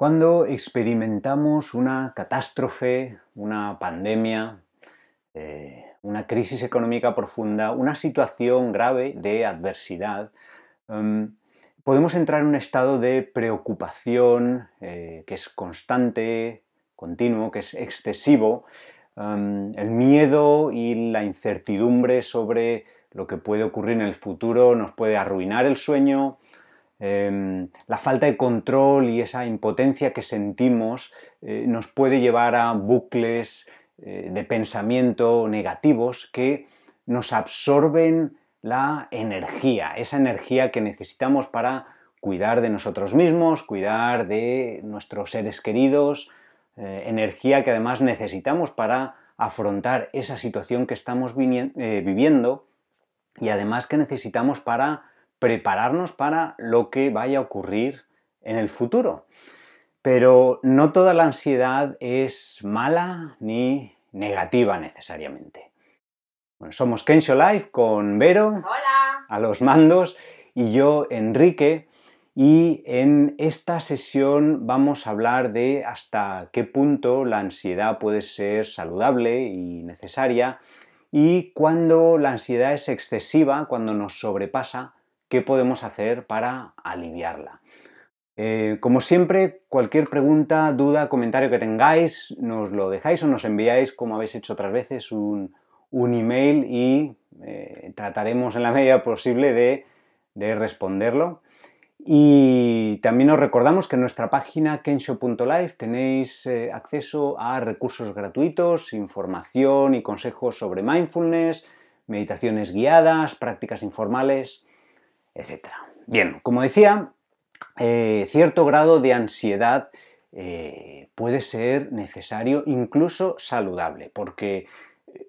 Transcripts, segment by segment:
Cuando experimentamos una catástrofe, una pandemia, eh, una crisis económica profunda, una situación grave de adversidad, em, podemos entrar en un estado de preocupación eh, que es constante, continuo, que es excesivo. Em, el miedo y la incertidumbre sobre lo que puede ocurrir en el futuro nos puede arruinar el sueño, Em, la falta de control y esa impotencia que sentimos eh, nos puede llevar a bucles eh, de pensamiento negativos que nos absorben la energía, esa energía que necesitamos para cuidar de nosotros mismos, cuidar de nuestros seres queridos, eh, energía que además necesitamos para afrontar esa situación que estamos viviendo y además que necesitamos para prepararnos para lo que vaya a ocurrir en el futuro. Pero no toda la ansiedad es mala ni negativa necesariamente. Bueno, somos Kensho Life con Vero a los mandos y yo, Enrique, y en esta sesión vamos a hablar de hasta qué punto la ansiedad puede ser saludable y necesaria y cuando la ansiedad es excesiva, cuando nos sobrepasa, qué podemos hacer para aliviarla. Eh, como siempre, cualquier pregunta, duda, comentario que tengáis, nos lo dejáis o nos enviáis, como habéis hecho otras veces, un, email y eh, trataremos en la medida posible de, responderlo. Y también os recordamos que en nuestra página kensho.life tenéis eh, acceso a recursos gratuitos, información y consejos sobre mindfulness, meditaciones guiadas, prácticas informales etc. Bien, como decía, eh, cierto grado de ansiedad eh, puede ser necesario, incluso saludable, porque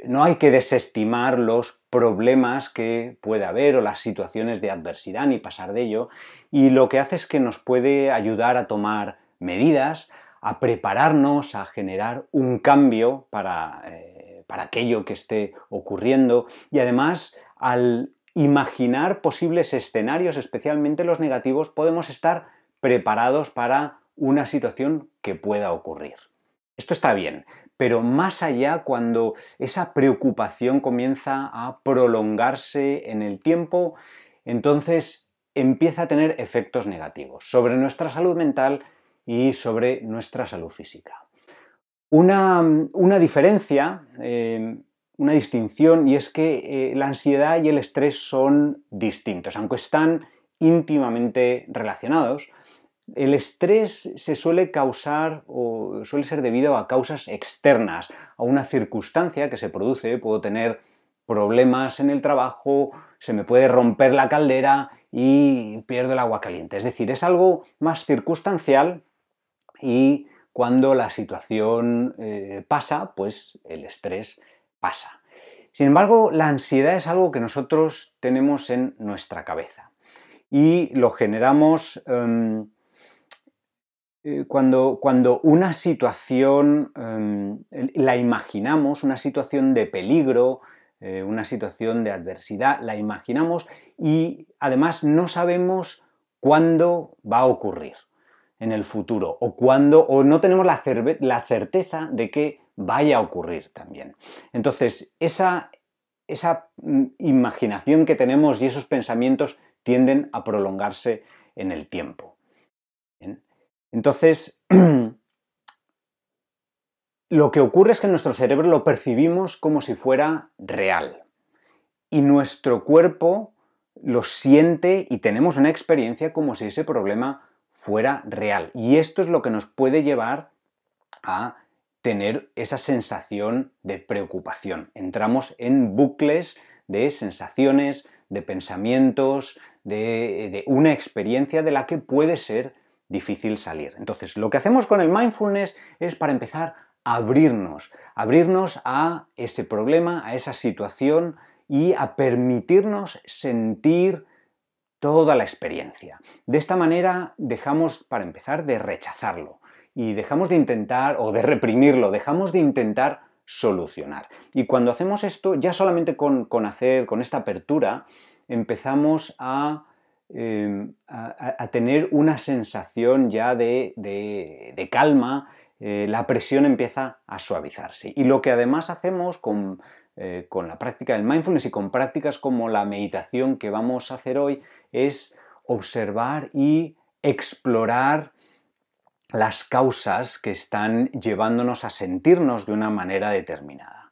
no hay que desestimar los problemas que puede haber o las situaciones de adversidad ni pasar de ello, y lo que hace es que nos puede ayudar a tomar medidas, a prepararnos, a generar un cambio para, eh, para aquello que esté ocurriendo y además al imaginar posibles escenarios, especialmente los negativos, podemos estar preparados para una situación que pueda ocurrir. Esto está bien, pero más allá cuando esa preocupación comienza a prolongarse en el tiempo, entonces empieza a tener efectos negativos sobre nuestra salud mental y sobre nuestra salud física. Una, diferencia eh, una distinción y es que eh, la ansiedad y el estrés son distintos, aunque están íntimamente relacionados. El estrés se suele causar o suele ser debido a causas externas, a una circunstancia que se produce, puedo tener problemas en el trabajo, se me puede romper la caldera y pierdo el agua caliente. Es decir, es algo más circunstancial y cuando la situación eh, pasa, pues el estrés pasa. Sin embargo, la ansiedad es algo que nosotros tenemos en nuestra cabeza y lo generamos em, eh, cuando, cuando, una situación em, la imaginamos, una situación de peligro, eh, una situación de adversidad, la imaginamos y además no sabemos cuándo va a ocurrir en el futuro o cuándo o no tenemos la, la certeza de que vaya a ocurrir también. Entonces, esa, esa mm, imaginación que tenemos y esos pensamientos tienden a prolongarse en el tiempo. Entonces, lo que ocurre es que nuestro cerebro lo percibimos como si fuera real y nuestro cuerpo lo siente y tenemos una experiencia como si ese problema fuera real. Y esto es lo que nos puede llevar a tener esa sensación de preocupación. Entramos en bucles de sensaciones, de pensamientos, de, una experiencia de la que puede ser difícil salir. Entonces, lo que hacemos con el mindfulness es para empezar a abrirnos, abrirnos a ese problema, a esa situación y a permitirnos sentir toda la experiencia. De esta manera dejamos, para empezar, de rechazarlo y dejamos de intentar o de reprimirlo, dejamos de intentar solucionar. Y cuando hacemos esto, ya solamente con, hacer, con esta apertura, empezamos a em, a, tener una sensación ya de, calma, eh, la presión empieza a suavizarse. Y lo que además hacemos con, eh, con la práctica del mindfulness y con prácticas como la meditación que vamos a hacer hoy es observar y explorar las causas que están llevándonos a sentirnos de una manera determinada.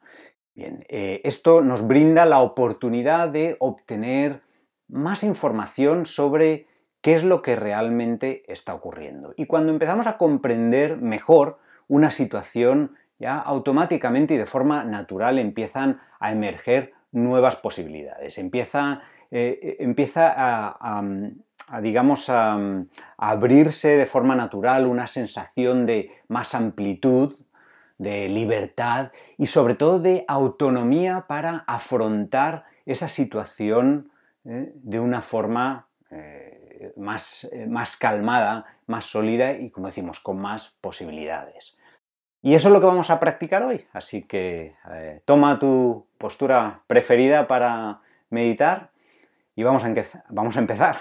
Bien, eh, esto nos brinda la oportunidad de obtener más información sobre qué es lo que realmente está ocurriendo. Y cuando empezamos a comprender mejor una situación, ya automáticamente y de forma natural empiezan a emerger nuevas posibilidades. Empieza, eh, empieza a, digamos, a, abrirse de forma natural una sensación de más amplitud, de libertad y sobre todo de autonomía para afrontar esa situación eh, de una forma eh, más, eh, más calmada, más sólida y, como decimos, con más posibilidades. Y eso es lo que vamos a practicar hoy. Así que toma tu postura preferida para meditar y vamos a, vamos a empezar.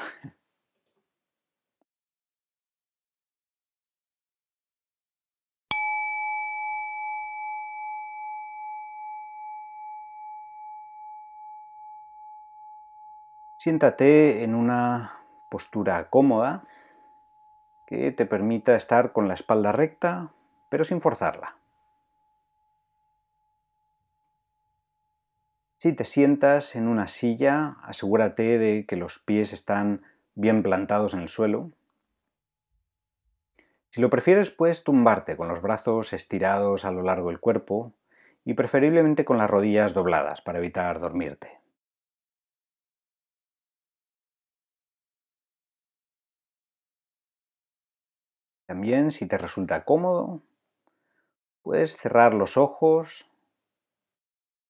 Siéntate en una postura cómoda que te permita estar con la espalda recta, pero sin forzarla. Si te sientas en una silla, asegúrate de que los pies están bien plantados en el suelo. Si lo prefieres, puedes tumbarte con los brazos estirados a lo largo del cuerpo y preferiblemente con las rodillas dobladas para evitar dormirte. También, si te resulta cómodo, puedes cerrar los ojos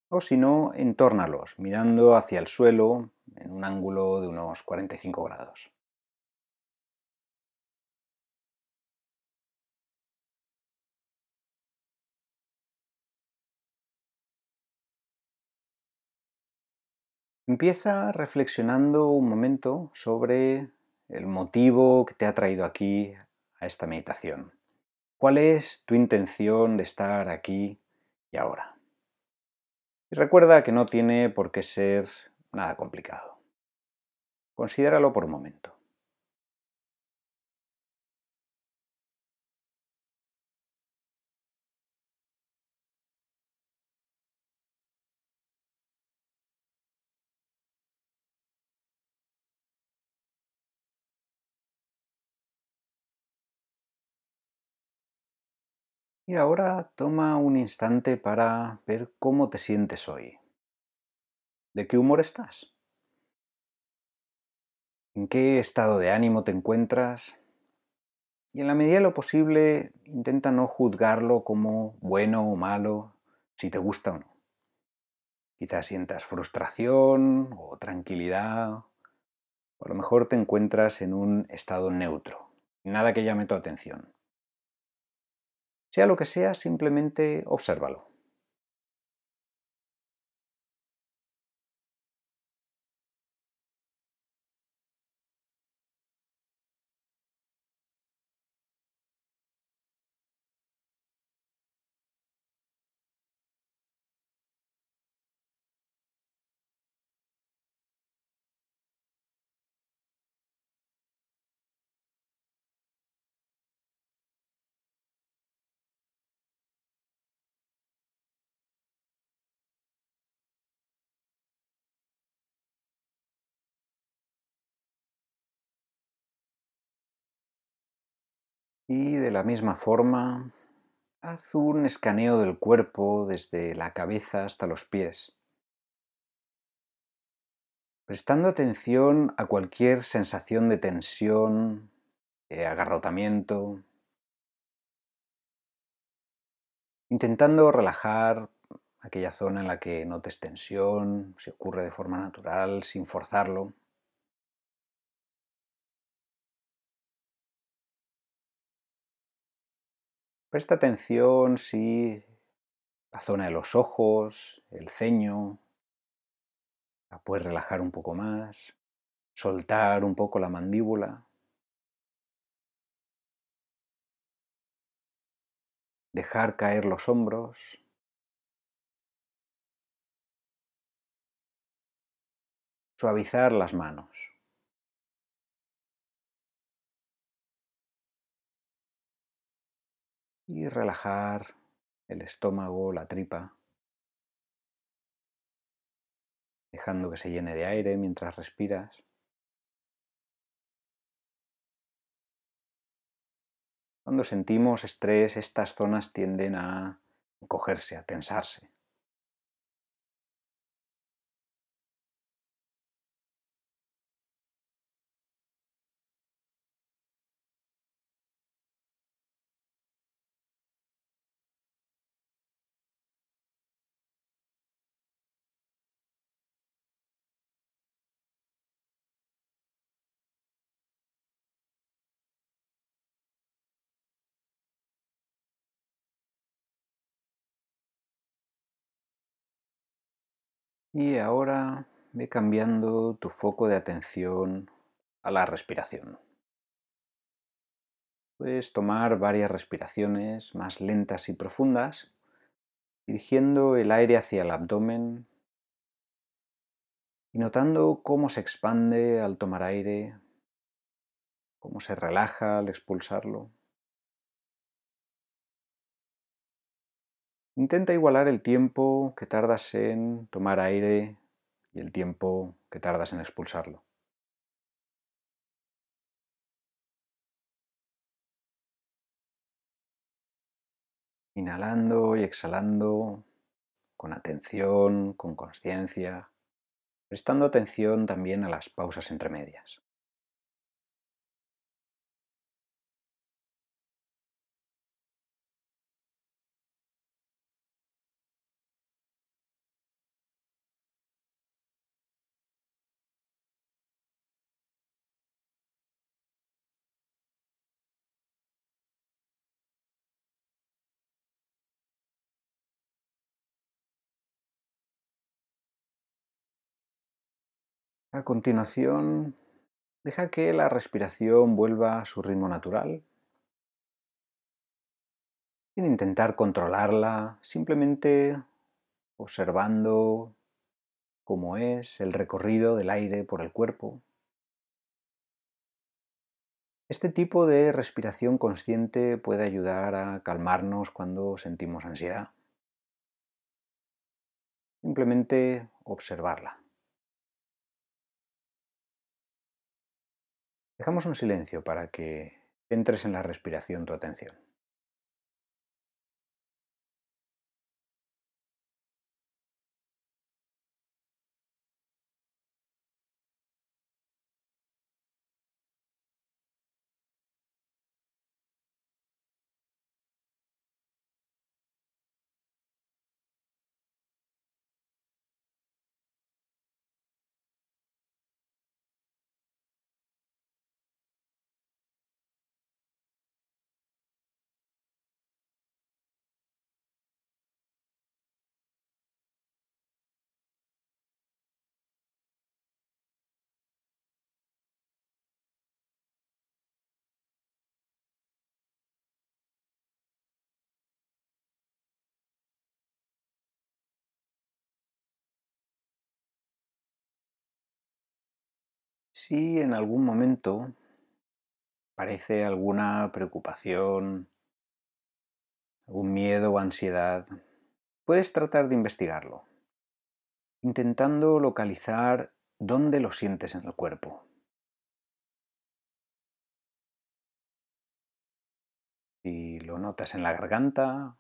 o si no, entórnalos mirando hacia el suelo en un ángulo de unos 45 grados. Empieza reflexionando un momento sobre el motivo que te ha traído aquí a esta meditación. ¿Cuál es tu intención de estar aquí y ahora? Y recuerda que no tiene por qué ser nada complicado. Considéralo por un momento. Y ahora toma un instante para ver cómo te sientes hoy. ¿De qué humor estás? ¿En qué estado de ánimo te encuentras? Y en la medida de lo posible intenta no juzgarlo como bueno o malo, si te gusta o no. Quizás sientas frustración o tranquilidad, o a lo mejor te encuentras en un estado neutro, nada que llame tu atención. Sea lo que sea, simplemente obsérvalo. Y de la misma forma, haz un escaneo del cuerpo desde la cabeza hasta los pies, prestando atención a cualquier sensación de tensión, de agarrotamiento, intentando relajar aquella zona en la que notes tensión, si ocurre de forma natural, sin forzarlo. Presta atención si la zona de los ojos, el ceño, la puedes relajar un poco más, soltar un poco la mandíbula, dejar caer los hombros, suavizar las manos. Y relajar el estómago, la tripa, dejando que se llene de aire mientras respiras. Cuando sentimos estrés, estas zonas tienden a encogerse, a tensarse. Y ahora ve cambiando tu foco de atención a la respiración. Puedes tomar varias respiraciones más lentas y profundas, dirigiendo el aire hacia el abdomen y notando cómo se expande al tomar aire, cómo se relaja al expulsarlo. Intenta igualar el tiempo que tardas en tomar aire y el tiempo que tardas en expulsarlo. Inhalando y exhalando con atención, con conciencia, prestando atención también a las pausas entre medias. A continuación, deja que la respiración vuelva a su ritmo natural, sin intentar controlarla, simplemente observando cómo es el recorrido del aire por el cuerpo. Este tipo de respiración consciente puede ayudar a calmarnos cuando sentimos ansiedad. Simplemente observarla. Dejamos un silencio para que entres en la respiración tu atención. Si en algún momento parece alguna preocupación, algún miedo o ansiedad, puedes tratar de investigarlo, intentando localizar dónde lo sientes en el cuerpo. Si lo notas en la garganta,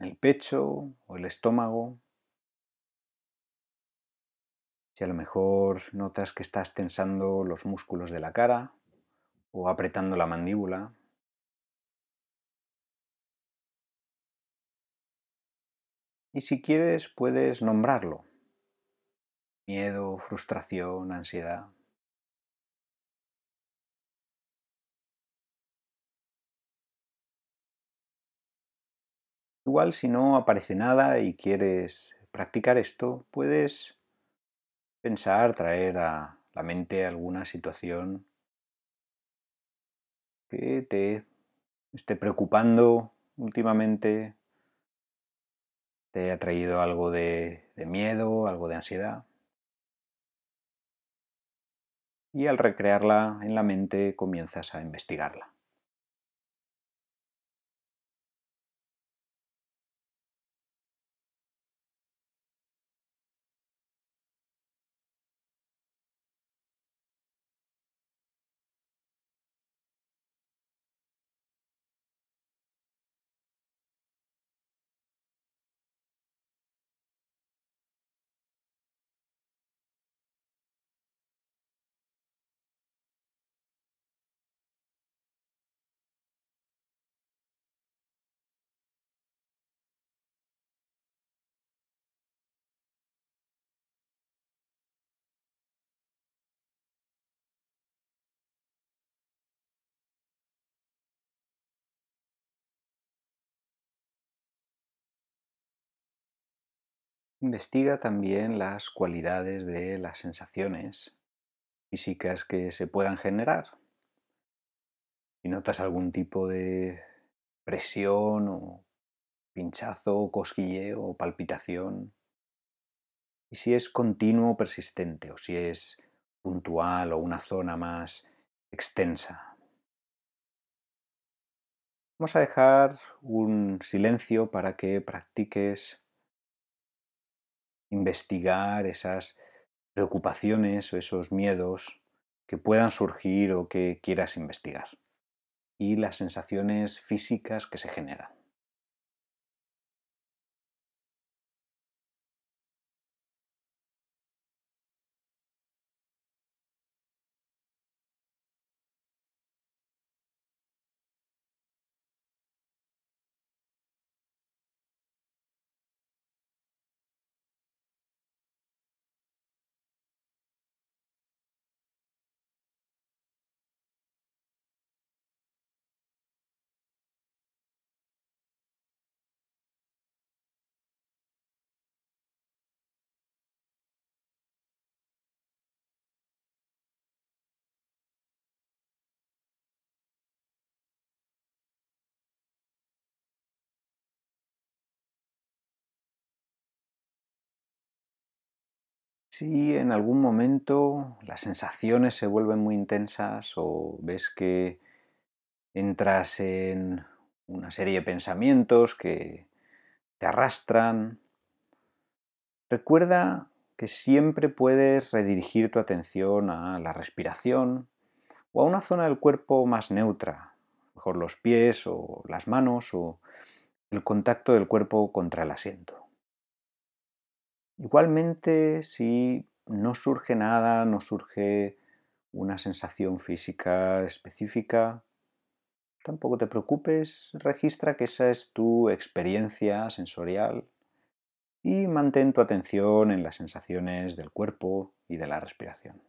en el pecho o el estómago, si a lo mejor notas que estás tensando los músculos de la cara o apretando la mandíbula. Y si quieres puedes nombrarlo. Miedo, frustración, ansiedad. Igual si no aparece nada y quieres practicar esto, puedes pensar, traer a la mente alguna situación que te esté preocupando últimamente, te haya traído algo de, de miedo, algo de ansiedad. Y al recrearla en la mente comienzas a investigarla. Investiga también las cualidades de las sensaciones físicas que se puedan generar. Si notas algún tipo de presión o pinchazo, cosquilleo o palpitación, y si es continuo o persistente, o si es puntual o una zona más extensa. Vamos a dejar un silencio para que practiques investigar esas preocupaciones o esos miedos que puedan surgir o que quieras investigar y las sensaciones físicas que se generan. Si en algún momento las sensaciones se vuelven muy intensas o ves que entras en una serie de pensamientos que te arrastran, recuerda que siempre puedes redirigir tu atención a la respiración o a una zona del cuerpo más neutra, mejor los pies o las manos o el contacto del cuerpo contra el asiento. Igualmente, si no surge nada, no surge una sensación física específica, tampoco te preocupes, registra que esa es tu experiencia sensorial y mantén tu atención en las sensaciones del cuerpo y de la respiración.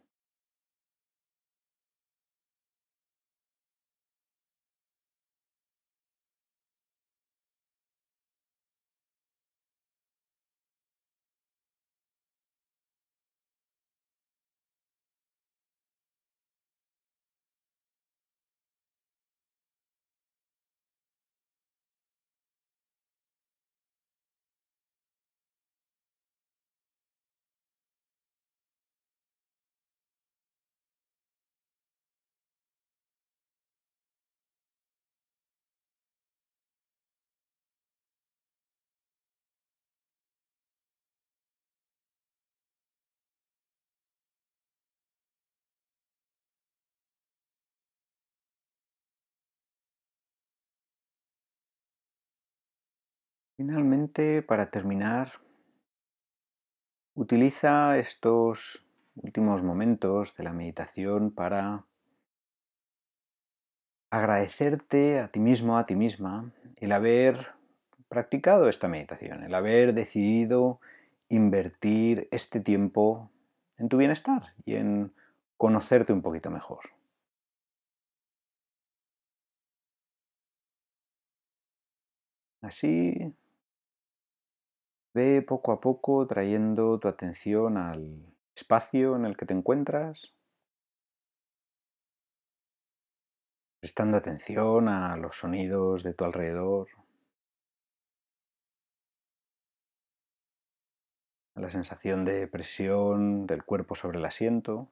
Finalmente, para terminar, utiliza estos últimos momentos de la meditación para agradecerte a ti mismo, a ti misma, el haber practicado esta meditación, el haber decidido invertir este tiempo en tu bienestar y en conocerte un poquito mejor. Así Ve poco a poco trayendo tu atención al espacio en el que te encuentras, prestando atención a los sonidos de tu alrededor, a la sensación de presión del cuerpo sobre el asiento.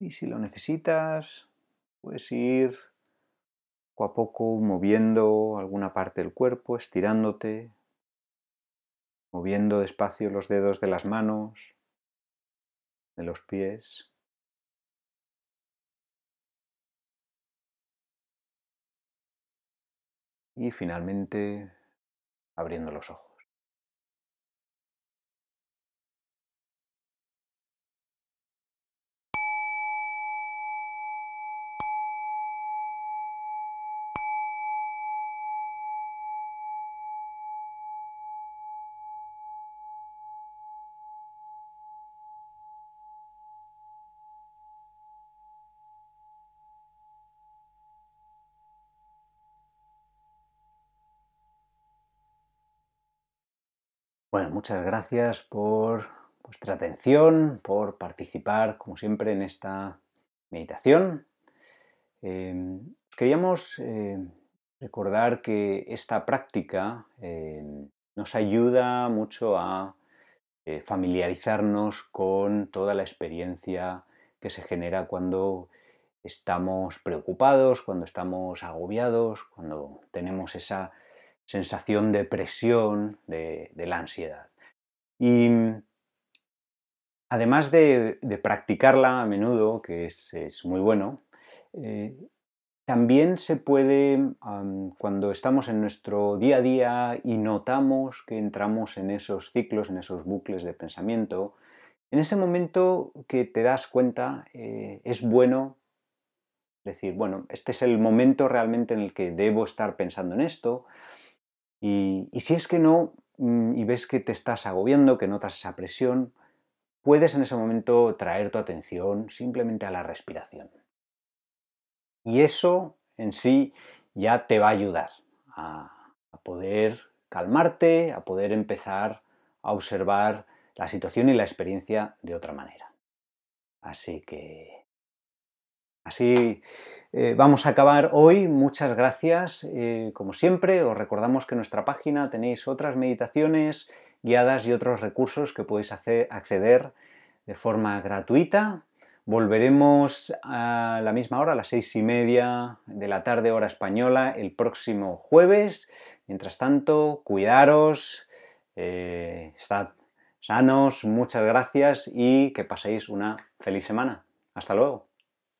Y si lo necesitas, puedes ir poco a poco moviendo alguna parte del cuerpo, estirándote, moviendo despacio los dedos de las manos, de los pies. Y finalmente abriendo los ojos. Bueno, muchas gracias por vuestra atención, por participar, como siempre, en esta meditación. Em, queríamos eh, recordar que esta práctica em, nos ayuda mucho a eh, familiarizarnos con toda la experiencia que se genera cuando estamos preocupados, cuando estamos agobiados, cuando tenemos esa sensación de presión de, la ansiedad. Y además de, practicarla a menudo, que es, muy bueno, eh, también se puede, cuando estamos en nuestro día a día y notamos que entramos en esos ciclos, en esos bucles de pensamiento, en ese momento que te das cuenta eh, es bueno decir, bueno, este es el momento realmente en el que debo estar pensando en esto, y, si es que no, mm, y ves que te estás agobiando, que notas esa presión, puedes en ese momento traer tu atención simplemente a la respiración. Y eso en sí ya te va a ayudar a, poder calmarte, a poder empezar a observar la situación y la experiencia de otra manera. Así que Así eh, vamos a acabar hoy. Muchas gracias. Eh, como siempre, os recordamos que en nuestra página tenéis otras meditaciones guiadas y otros recursos que podéis acceder de forma gratuita. Volveremos a la misma hora, a las seis y media de la tarde, hora española, el próximo jueves. Mientras tanto, cuidaros, eh, estad sanos, muchas gracias y que paséis una feliz semana. Hasta luego.